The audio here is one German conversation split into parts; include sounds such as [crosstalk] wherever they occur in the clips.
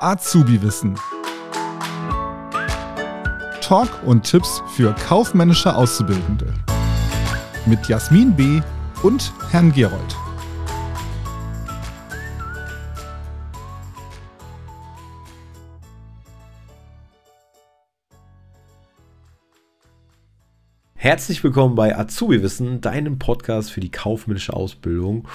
Azubi-Wissen. Talk und Tipps für kaufmännische Auszubildende. Mit Jasmin B. und Herrn Gerold. Herzlich willkommen bei Azubi Wissen, deinem Podcast für die kaufmännische Ausbildung.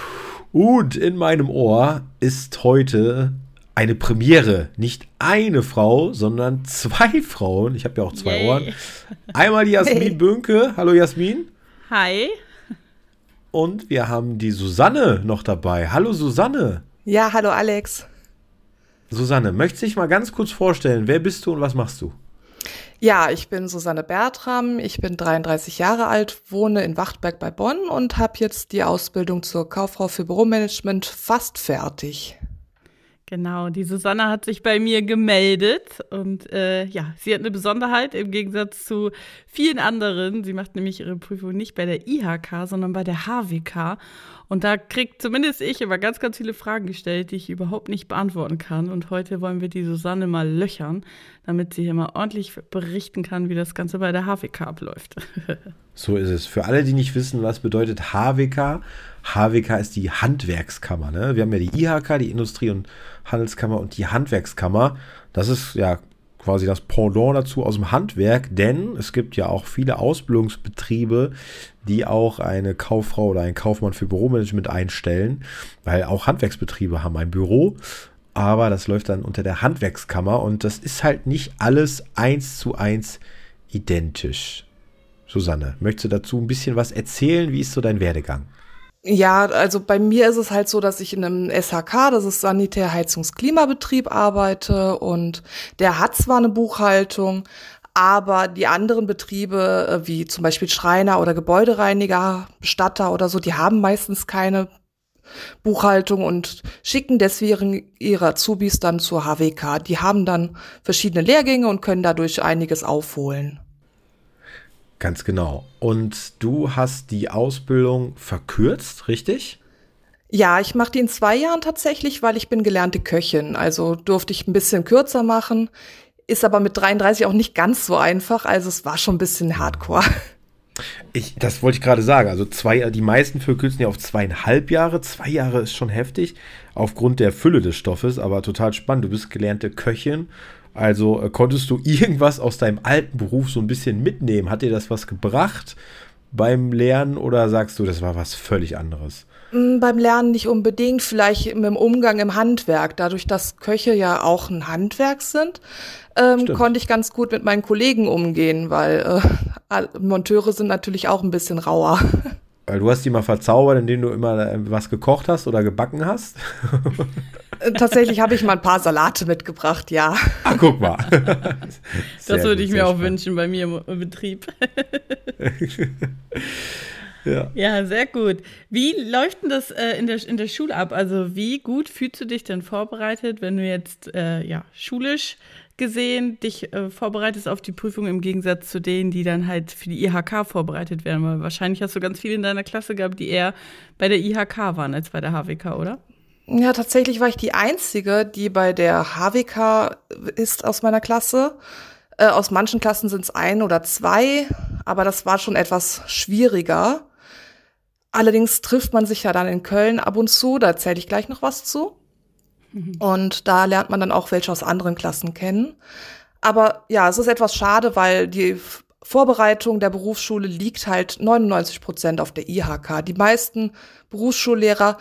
Und in meinem Ohr ist heute eine Premiere. Nicht eine Frau, sondern zwei Frauen. Ich habe ja auch zwei Yay. Ohren. Einmal die Jasmin [laughs] hey. Bönke. Hallo Jasmin. Hi. Und wir haben die Susanne noch dabei. Hallo Susanne. Ja, hallo Alex. Susanne, möchtest du dich mal ganz kurz vorstellen? Wer bist du und was machst du? Ja, ich bin Susanne Bertram, ich bin 33 Jahre alt, wohne in Wachtberg bei Bonn und habe jetzt die Ausbildung zur Kauffrau für Büromanagement fast fertig. Genau, die Susanne hat sich bei mir gemeldet und äh, ja, sie hat eine Besonderheit im Gegensatz zu vielen anderen. Sie macht nämlich ihre Prüfung nicht bei der IHK, sondern bei der HWK. Und da kriegt zumindest ich immer ganz, ganz viele Fragen gestellt, die ich überhaupt nicht beantworten kann. Und heute wollen wir die Susanne mal löchern, damit sie hier mal ordentlich berichten kann, wie das Ganze bei der HWK abläuft. [laughs] so ist es. Für alle, die nicht wissen, was bedeutet HWK, HWK ist die Handwerkskammer. Ne? Wir haben ja die IHK, die Industrie- und Handelskammer und die Handwerkskammer. Das ist ja quasi das Pendant dazu aus dem Handwerk, denn es gibt ja auch viele Ausbildungsbetriebe, die auch eine Kauffrau oder einen Kaufmann für Büromanagement einstellen, weil auch Handwerksbetriebe haben ein Büro, aber das läuft dann unter der Handwerkskammer und das ist halt nicht alles eins zu eins identisch. Susanne, möchtest du dazu ein bisschen was erzählen? Wie ist so dein Werdegang? Ja, also bei mir ist es halt so, dass ich in einem SHK, das ist Sanitär Heizungs Klimabetrieb, arbeite und der hat zwar eine Buchhaltung, aber die anderen Betriebe, äh, wie zum Beispiel Schreiner oder Gebäudereiniger, Bestatter oder so, die haben meistens keine Buchhaltung und schicken deswegen ihre Azubis dann zur HWK. Die haben dann verschiedene Lehrgänge und können dadurch einiges aufholen. Ganz genau. Und du hast die Ausbildung verkürzt, richtig? Ja, ich mache die in zwei Jahren tatsächlich, weil ich bin gelernte Köchin. Also durfte ich ein bisschen kürzer machen. Ist aber mit 33 auch nicht ganz so einfach. Also es war schon ein bisschen hardcore. Ich, das wollte ich gerade sagen. Also zwei, die meisten verkürzen ja auf zweieinhalb Jahre. Zwei Jahre ist schon heftig aufgrund der Fülle des Stoffes, aber total spannend. Du bist gelernte Köchin also äh, konntest du [laughs] irgendwas aus deinem alten Beruf so ein bisschen mitnehmen? Hat dir das was gebracht beim Lernen oder sagst du, das war was völlig anderes? Mm, beim Lernen nicht unbedingt, vielleicht mit dem Umgang im Handwerk. Dadurch, dass Köche ja auch ein Handwerk sind, ähm, konnte ich ganz gut mit meinen Kollegen umgehen, weil äh, [laughs] Monteure sind natürlich auch ein bisschen rauer. [laughs] Weil du hast die mal verzaubert, indem du immer äh, was gekocht hast oder gebacken hast? Äh, tatsächlich habe ich mal ein paar Salate mitgebracht, ja. Ah, guck mal. [laughs] das würde ich mir auch wünschen bei mir im Betrieb. [laughs] ja. ja, sehr gut. Wie läuft denn das äh, in, der, in der Schule ab? Also wie gut fühlst du dich denn vorbereitet, wenn du jetzt äh, ja, schulisch gesehen dich äh, vorbereitest auf die Prüfung im Gegensatz zu denen, die dann halt für die IHK vorbereitet werden? Weil wahrscheinlich hast du ganz viele in deiner Klasse gehabt, die eher bei der IHK waren als bei der HWK, oder? Ja, tatsächlich war ich die Einzige, die bei der HWK ist aus meiner Klasse. Äh, aus manchen Klassen sind es ein oder zwei, aber das war schon etwas schwieriger. Allerdings trifft man sich ja dann in Köln ab und zu, da erzähle ich gleich noch was zu. Und da lernt man dann auch welche aus anderen Klassen kennen. Aber ja, es ist etwas schade, weil die Vorbereitung der Berufsschule liegt halt 99 Prozent auf der IHK. Die meisten Berufsschullehrer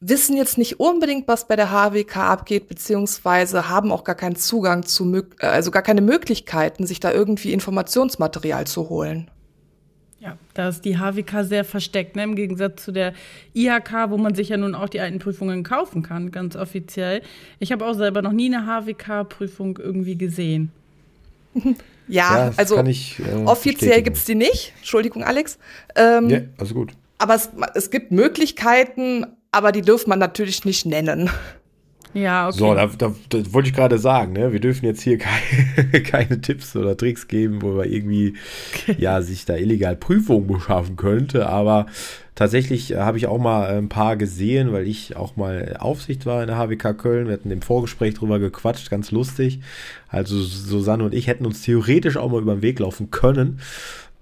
wissen jetzt nicht unbedingt, was bei der HWK abgeht, beziehungsweise haben auch gar keinen Zugang zu, also gar keine Möglichkeiten, sich da irgendwie Informationsmaterial zu holen. Ja, da ist die HWK sehr versteckt, ne? im Gegensatz zu der IHK, wo man sich ja nun auch die alten Prüfungen kaufen kann, ganz offiziell. Ich habe auch selber noch nie eine HWK-Prüfung irgendwie gesehen. [laughs] Ja, ja also ich, äh, offiziell gibt es die nicht. Entschuldigung, Alex. Ähm, ja, also gut. Aber es, es gibt Möglichkeiten, aber die dürfen man natürlich nicht nennen. Ja, okay. So, da, da, da wollte ich gerade sagen, ne? wir dürfen jetzt hier keine, [laughs] keine Tipps oder Tricks geben, wo man irgendwie ja, sich da illegal Prüfungen beschaffen könnte. Aber tatsächlich äh, habe ich auch mal ein paar gesehen, weil ich auch mal Aufsicht war in der HWK Köln. Wir hatten im Vorgespräch drüber gequatscht, ganz lustig. Also Susanne und ich hätten uns theoretisch auch mal über den Weg laufen können.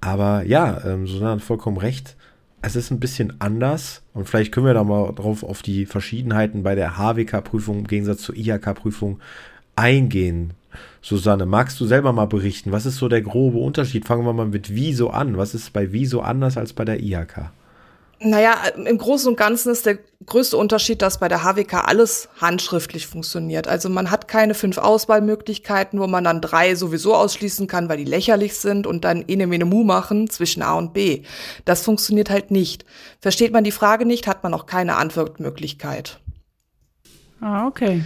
Aber ja, ähm, Susanne hat vollkommen recht es ist ein bisschen anders und vielleicht können wir da mal drauf auf die Verschiedenheiten bei der HWK-Prüfung im Gegensatz zur IHK-Prüfung eingehen. Susanne, magst du selber mal berichten? Was ist so der grobe Unterschied? Fangen wir mal mit Wieso an. Was ist bei Wieso anders als bei der IHK? Naja, im Großen und Ganzen ist der größte Unterschied, dass bei der HWK alles handschriftlich funktioniert. Also man hat keine fünf Auswahlmöglichkeiten, wo man dann drei sowieso ausschließen kann, weil die lächerlich sind und dann ene mene mu machen zwischen A und B. Das funktioniert halt nicht. Versteht man die Frage nicht, hat man auch keine Antwortmöglichkeit. Ah, okay.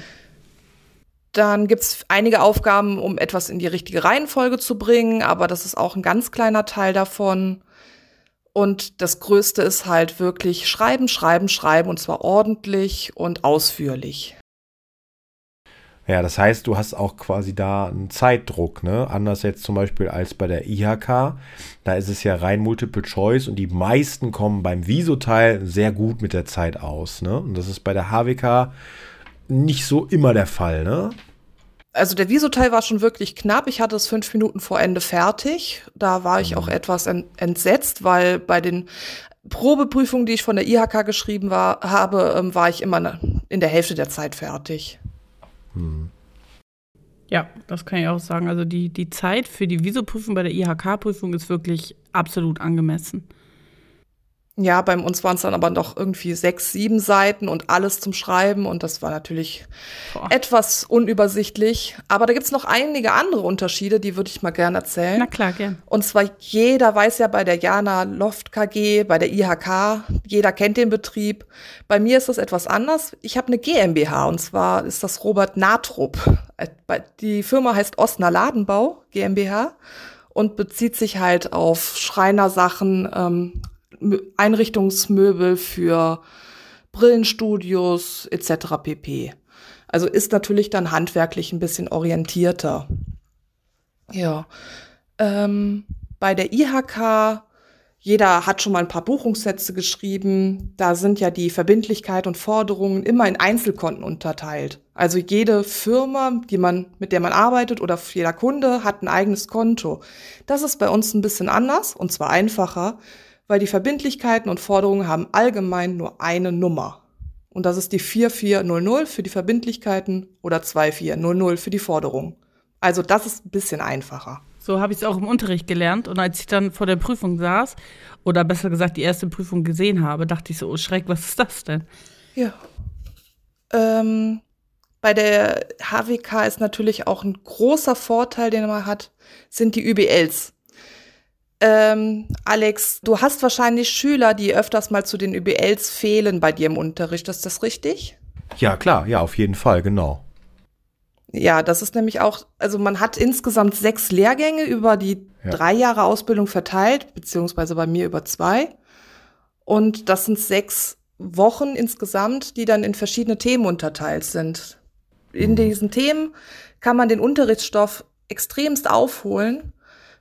Dann gibt's einige Aufgaben, um etwas in die richtige Reihenfolge zu bringen, aber das ist auch ein ganz kleiner Teil davon. Und das Größte ist halt wirklich schreiben, schreiben, schreiben und zwar ordentlich und ausführlich. Ja, das heißt, du hast auch quasi da einen Zeitdruck, ne? Anders jetzt zum Beispiel als bei der IHK. Da ist es ja rein Multiple Choice und die meisten kommen beim Viso-Teil sehr gut mit der Zeit aus, ne? Und das ist bei der HWK nicht so immer der Fall, ne? Also der Viso-Teil war schon wirklich knapp. Ich hatte es fünf Minuten vor Ende fertig. Da war ich auch mhm. etwas entsetzt, weil bei den Probeprüfungen, die ich von der IHK geschrieben war, habe, ähm, war ich immer in der Hälfte der Zeit fertig. Hm. Ja, das kann ich auch sagen. Also die, die Zeit für die Viso-Prüfung bei der IHK-Prüfung ist wirklich absolut angemessen. Ja, bei uns waren es dann aber doch irgendwie sechs, sieben Seiten und alles zum Schreiben und das war natürlich Boah. etwas unübersichtlich. Aber da gibt's noch einige andere Unterschiede, die würde ich mal gerne erzählen. Na klar, gern. Und zwar jeder weiß ja bei der Jana Loft KG, bei der IHK, jeder kennt den Betrieb. Bei mir ist das etwas anders. Ich habe eine GmbH und zwar ist das Robert Natrup. Die Firma heißt Osner Ladenbau GmbH und bezieht sich halt auf Schreinersachen, ähm, Einrichtungsmöbel für Brillenstudios etc. pp. Also ist natürlich dann handwerklich ein bisschen orientierter. Ja. Ähm, bei der IHK, jeder hat schon mal ein paar Buchungssätze geschrieben. Da sind ja die Verbindlichkeit und Forderungen immer in Einzelkonten unterteilt. Also jede Firma, die man, mit der man arbeitet oder jeder Kunde hat ein eigenes Konto. Das ist bei uns ein bisschen anders und zwar einfacher weil die Verbindlichkeiten und Forderungen haben allgemein nur eine Nummer. Und das ist die 4400 für die Verbindlichkeiten oder 2400 für die Forderungen. Also das ist ein bisschen einfacher. So habe ich es auch im Unterricht gelernt. Und als ich dann vor der Prüfung saß, oder besser gesagt die erste Prüfung gesehen habe, dachte ich so, oh Schreck, was ist das denn? Ja. Ähm, bei der HWK ist natürlich auch ein großer Vorteil, den man hat, sind die UBLs. Ähm, Alex, du hast wahrscheinlich Schüler, die öfters mal zu den ÜBLs fehlen bei dir im Unterricht. Ist das richtig? Ja, klar, ja, auf jeden Fall, genau. Ja, das ist nämlich auch, also man hat insgesamt sechs Lehrgänge über die ja. drei Jahre Ausbildung verteilt, beziehungsweise bei mir über zwei. Und das sind sechs Wochen insgesamt, die dann in verschiedene Themen unterteilt sind. In mhm. diesen Themen kann man den Unterrichtsstoff extremst aufholen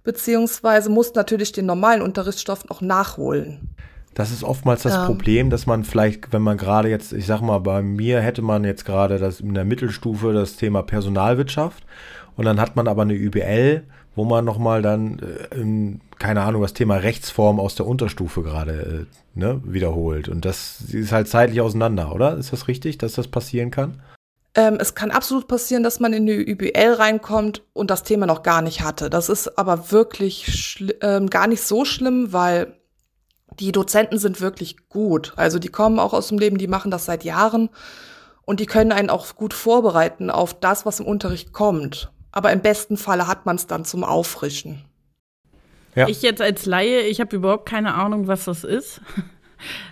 beziehungsweise muss natürlich den normalen Unterrichtsstoff noch nachholen. Das ist oftmals das ja. Problem, dass man vielleicht, wenn man gerade jetzt, ich sag mal, bei mir hätte man jetzt gerade das in der Mittelstufe das Thema Personalwirtschaft und dann hat man aber eine UBL, wo man nochmal dann, äh, keine Ahnung, das Thema Rechtsform aus der Unterstufe gerade äh, ne, wiederholt. Und das ist halt zeitlich auseinander, oder? Ist das richtig, dass das passieren kann? Ähm, es kann absolut passieren, dass man in die UBL reinkommt und das Thema noch gar nicht hatte. Das ist aber wirklich ähm, gar nicht so schlimm, weil die Dozenten sind wirklich gut. Also die kommen auch aus dem Leben, die machen das seit Jahren und die können einen auch gut vorbereiten auf das, was im Unterricht kommt. Aber im besten Falle hat man es dann zum Auffrischen. Ja. Ich jetzt als Laie, ich habe überhaupt keine Ahnung, was das ist.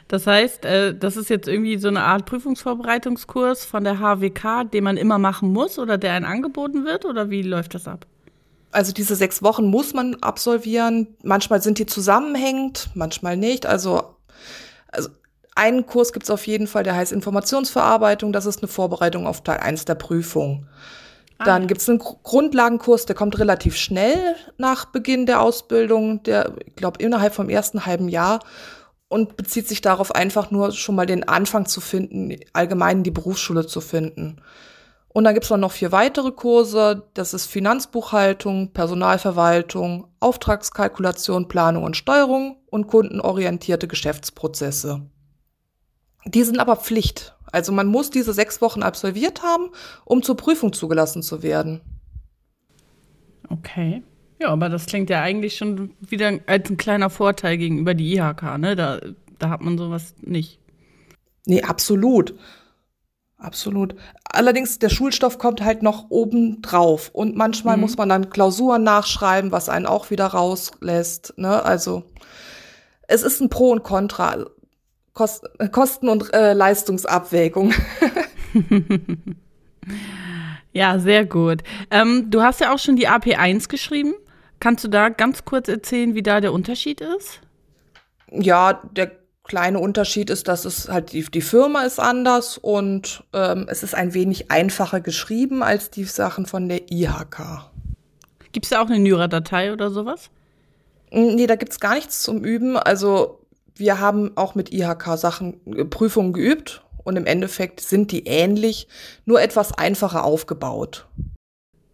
Das heißt, äh, das ist jetzt irgendwie so eine Art Prüfungsvorbereitungskurs von der HWK, den man immer machen muss oder der einem angeboten wird oder wie läuft das ab? Also diese sechs Wochen muss man absolvieren. Manchmal sind die zusammenhängend, manchmal nicht. Also, also einen Kurs gibt es auf jeden Fall, der heißt Informationsverarbeitung. Das ist eine Vorbereitung auf Teil 1 der Prüfung. Ah, Dann gibt es einen Grundlagenkurs, der kommt relativ schnell nach Beginn der Ausbildung, der, ich glaube, innerhalb vom ersten halben Jahr und bezieht sich darauf einfach nur schon mal den Anfang zu finden, allgemein die Berufsschule zu finden. Und dann gibt es noch vier weitere Kurse. Das ist Finanzbuchhaltung, Personalverwaltung, Auftragskalkulation, Planung und Steuerung und kundenorientierte Geschäftsprozesse. Die sind aber Pflicht. Also man muss diese sechs Wochen absolviert haben, um zur Prüfung zugelassen zu werden. Okay. Ja, aber das klingt ja eigentlich schon wieder als ein kleiner Vorteil gegenüber die IHK, ne? Da, da hat man sowas nicht. Nee, absolut. Absolut. Allerdings, der Schulstoff kommt halt noch oben drauf. Und manchmal mhm. muss man dann Klausuren nachschreiben, was einen auch wieder rauslässt. Ne? Also, es ist ein Pro und Contra. Kost Kosten- und äh, Leistungsabwägung. [laughs] [laughs] ja, sehr gut. Ähm, du hast ja auch schon die AP1 geschrieben. Kannst du da ganz kurz erzählen, wie da der Unterschied ist? Ja, der kleine Unterschied ist, dass es halt die, die Firma ist anders und ähm, es ist ein wenig einfacher geschrieben als die Sachen von der IHK. Gibt es da auch eine Nyra-Datei oder sowas? Nee, da gibt es gar nichts zum Üben. Also wir haben auch mit IHK-Sachen äh, Prüfungen geübt und im Endeffekt sind die ähnlich, nur etwas einfacher aufgebaut.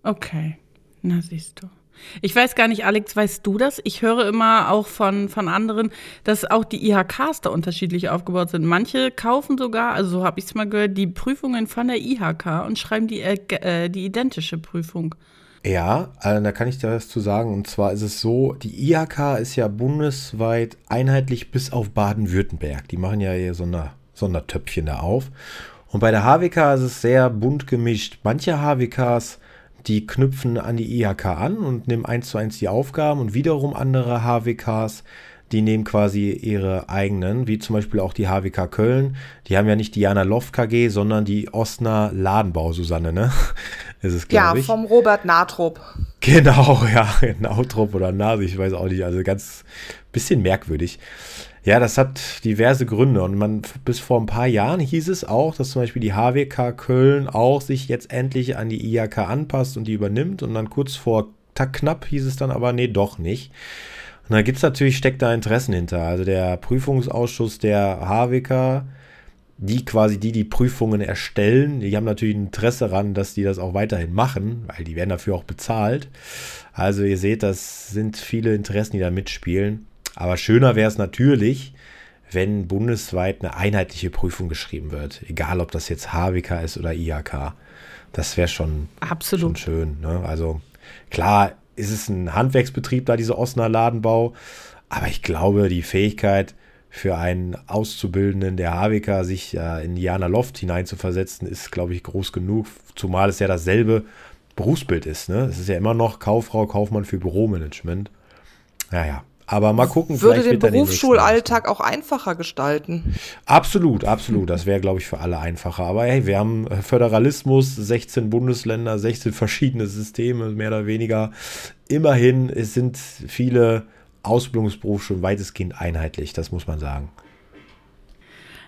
Okay, na siehst du. Ich weiß gar nicht, Alex, weißt du das? Ich höre immer auch von, von anderen, dass auch die IHKs da unterschiedlich aufgebaut sind. Manche kaufen sogar, also so habe ich es mal gehört, die Prüfungen von der IHK und schreiben die, äh, äh, die identische Prüfung. Ja, also da kann ich dir was zu sagen. Und zwar ist es so, die IHK ist ja bundesweit einheitlich bis auf Baden-Württemberg. Die machen ja hier so eine Sondertöpfchen da auf. Und bei der HWK ist es sehr bunt gemischt. Manche HWKs die knüpfen an die IHK an und nehmen eins zu eins die Aufgaben und wiederum andere HWKs, die nehmen quasi ihre eigenen, wie zum Beispiel auch die HWK Köln. Die haben ja nicht Diana Loft KG, sondern die Osner Ladenbau, Susanne, ne? [laughs] Ist es, ja, ich. vom Robert Natrup. [laughs] Genau, ja, [laughs] Nautrup oder Nase, ich weiß auch nicht, also ganz bisschen merkwürdig. Ja, das hat diverse Gründe und man bis vor ein paar Jahren hieß es auch, dass zum Beispiel die HWK Köln auch sich jetzt endlich an die IHK anpasst und die übernimmt und dann kurz vor knapp hieß es dann aber, nee, doch nicht. Und da gibt es natürlich, steckt da Interessen hinter. Also der Prüfungsausschuss der HWK, die quasi die, die Prüfungen erstellen, die haben natürlich ein Interesse daran, dass die das auch weiterhin machen, weil die werden dafür auch bezahlt. Also ihr seht, das sind viele Interessen, die da mitspielen. Aber schöner wäre es natürlich, wenn bundesweit eine einheitliche Prüfung geschrieben wird. Egal, ob das jetzt HWK ist oder IHK. Das wäre schon, schon schön. Ne? Also klar ist es ein Handwerksbetrieb da, diese Osnabrücker Ladenbau. Aber ich glaube, die Fähigkeit für einen Auszubildenden der HWK, sich äh, in Jana Loft hineinzuversetzen, ist, glaube ich, groß genug. Zumal es ja dasselbe Berufsbild ist. Ne? Es ist ja immer noch Kauffrau, Kaufmann für Büromanagement. Naja, aber mal gucken, würde den Berufsschulalltag auch einfacher gestalten. Absolut, absolut. Das wäre, glaube ich, für alle einfacher. Aber hey, wir haben äh, Föderalismus, 16 Bundesländer, 16 verschiedene Systeme, mehr oder weniger. Immerhin es sind viele Ausbildungsberufe schon weitestgehend einheitlich, das muss man sagen.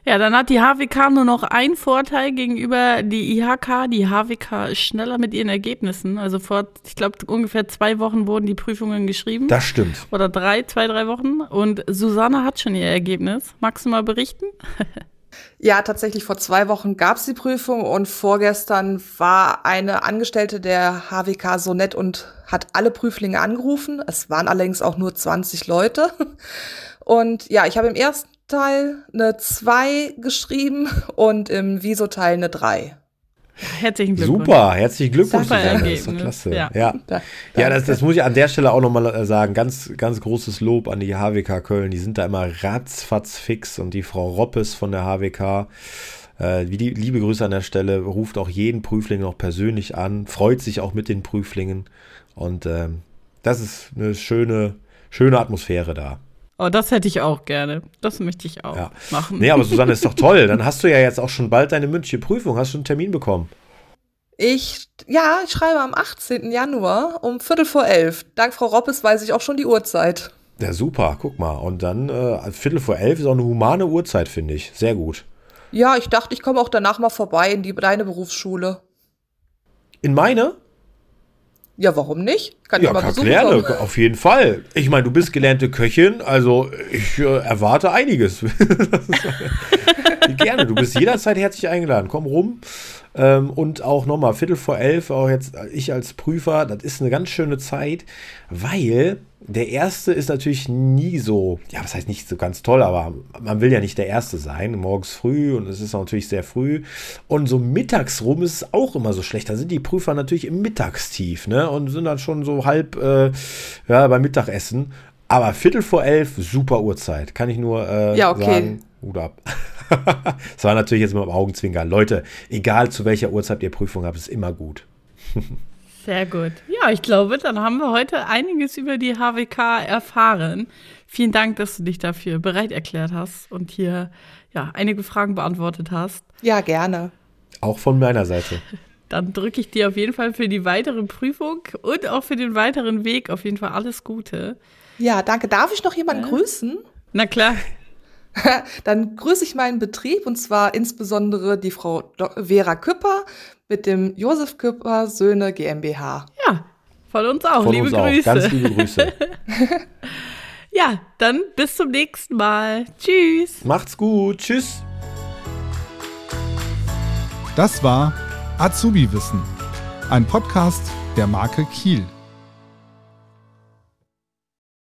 Ja, dann hat die HWK nur noch einen Vorteil gegenüber die IHK. Die HWK ist schneller mit ihren Ergebnissen. Also vor, ich glaube, ungefähr zwei Wochen wurden die Prüfungen geschrieben. Das stimmt. Oder drei, zwei, drei Wochen. Und Susanne hat schon ihr Ergebnis. Magst du mal berichten? Ja, tatsächlich vor zwei Wochen gab es die Prüfung und vorgestern war eine Angestellte der HWK so nett und hat alle Prüflinge angerufen. Es waren allerdings auch nur 20 Leute. Und ja, ich habe im ersten Teil eine 2 geschrieben und im Viso-Teil eine 3. Herzlichen Glückwunsch. Super, herzlichen Glückwunsch. Super das ist doch klasse. Ja, ja. ja das, das, muss ich an der Stelle auch nochmal äh, sagen. Ganz, ganz großes Lob an die HWK Köln. Die sind da immer ratzfatz fix und die Frau Roppes von der HWK, äh, die, liebe Grüße an der Stelle, ruft auch jeden Prüfling noch persönlich an, freut sich auch mit den Prüflingen und ähm, das ist eine schöne, schöne Atmosphäre da. Oh, das hätte ich auch gerne. Das möchte ich auch ja. machen. Nee, aber Susanne ist doch toll. [laughs] Dann hast du ja jetzt auch schon bald deine mündliche Prüfung. Hast du einen Termin bekommen? Ich, ja, ich schreibe am 18. Januar um Viertel vor elf. Dank Frau Roppes weiß ich auch schon die Uhrzeit. Ja, super, guck mal. Und dann äh, Viertel vor elf ist auch eine humane Uhrzeit, finde ich. Sehr gut. Ja, ich dachte, ich komme auch danach mal vorbei in die, deine Berufsschule. In meine? Ja, warum nicht? Kann ja, ich mal besuchen gerne, kommen. auf jeden Fall. Ich meine, du bist gelernte Köchin, also ich äh, erwarte einiges. [laughs] gerne, du bist jederzeit herzlich eingeladen. Komm rum. Ähm, und auch nochmal Viertel vor elf, auch jetzt ich als Prüfer, das ist eine ganz schöne Zeit, weil der erste ist natürlich nie so, ja, was heißt nicht so ganz toll, aber man will ja nicht der erste sein, morgens früh und es ist natürlich sehr früh. Und so mittags rum ist es auch immer so schlecht. Da sind die Prüfer natürlich im Mittagstief, ne? Und sind dann schon so halb äh, ja, beim Mittagessen. Aber Viertel vor elf, super Uhrzeit. Kann ich nur äh, ja, okay. sagen, Hut ab. [laughs] das war natürlich jetzt mit dem Augenzwinkern. Leute, egal zu welcher Uhrzeit ihr Prüfung habt, ist immer gut. Sehr gut. Ja, ich glaube, dann haben wir heute einiges über die HWK erfahren. Vielen Dank, dass du dich dafür bereit erklärt hast und hier ja, einige Fragen beantwortet hast. Ja, gerne. Auch von meiner Seite. [laughs] Dann drücke ich dir auf jeden Fall für die weitere Prüfung und auch für den weiteren Weg auf jeden Fall alles Gute. Ja, danke. Darf ich noch jemanden äh? grüßen? Na klar. [laughs] Dann grüße ich meinen Betrieb und zwar insbesondere die Frau Vera Küpper mit dem Josef Küpper Söhne GmbH. Ja, von uns auch. Von liebe uns Grüße. Auch. Ganz liebe Grüße. [laughs] ja, dann bis zum nächsten Mal. Tschüss. Macht's gut. Tschüss. Das war Azubi Wissen, ein Podcast der Marke Kiel.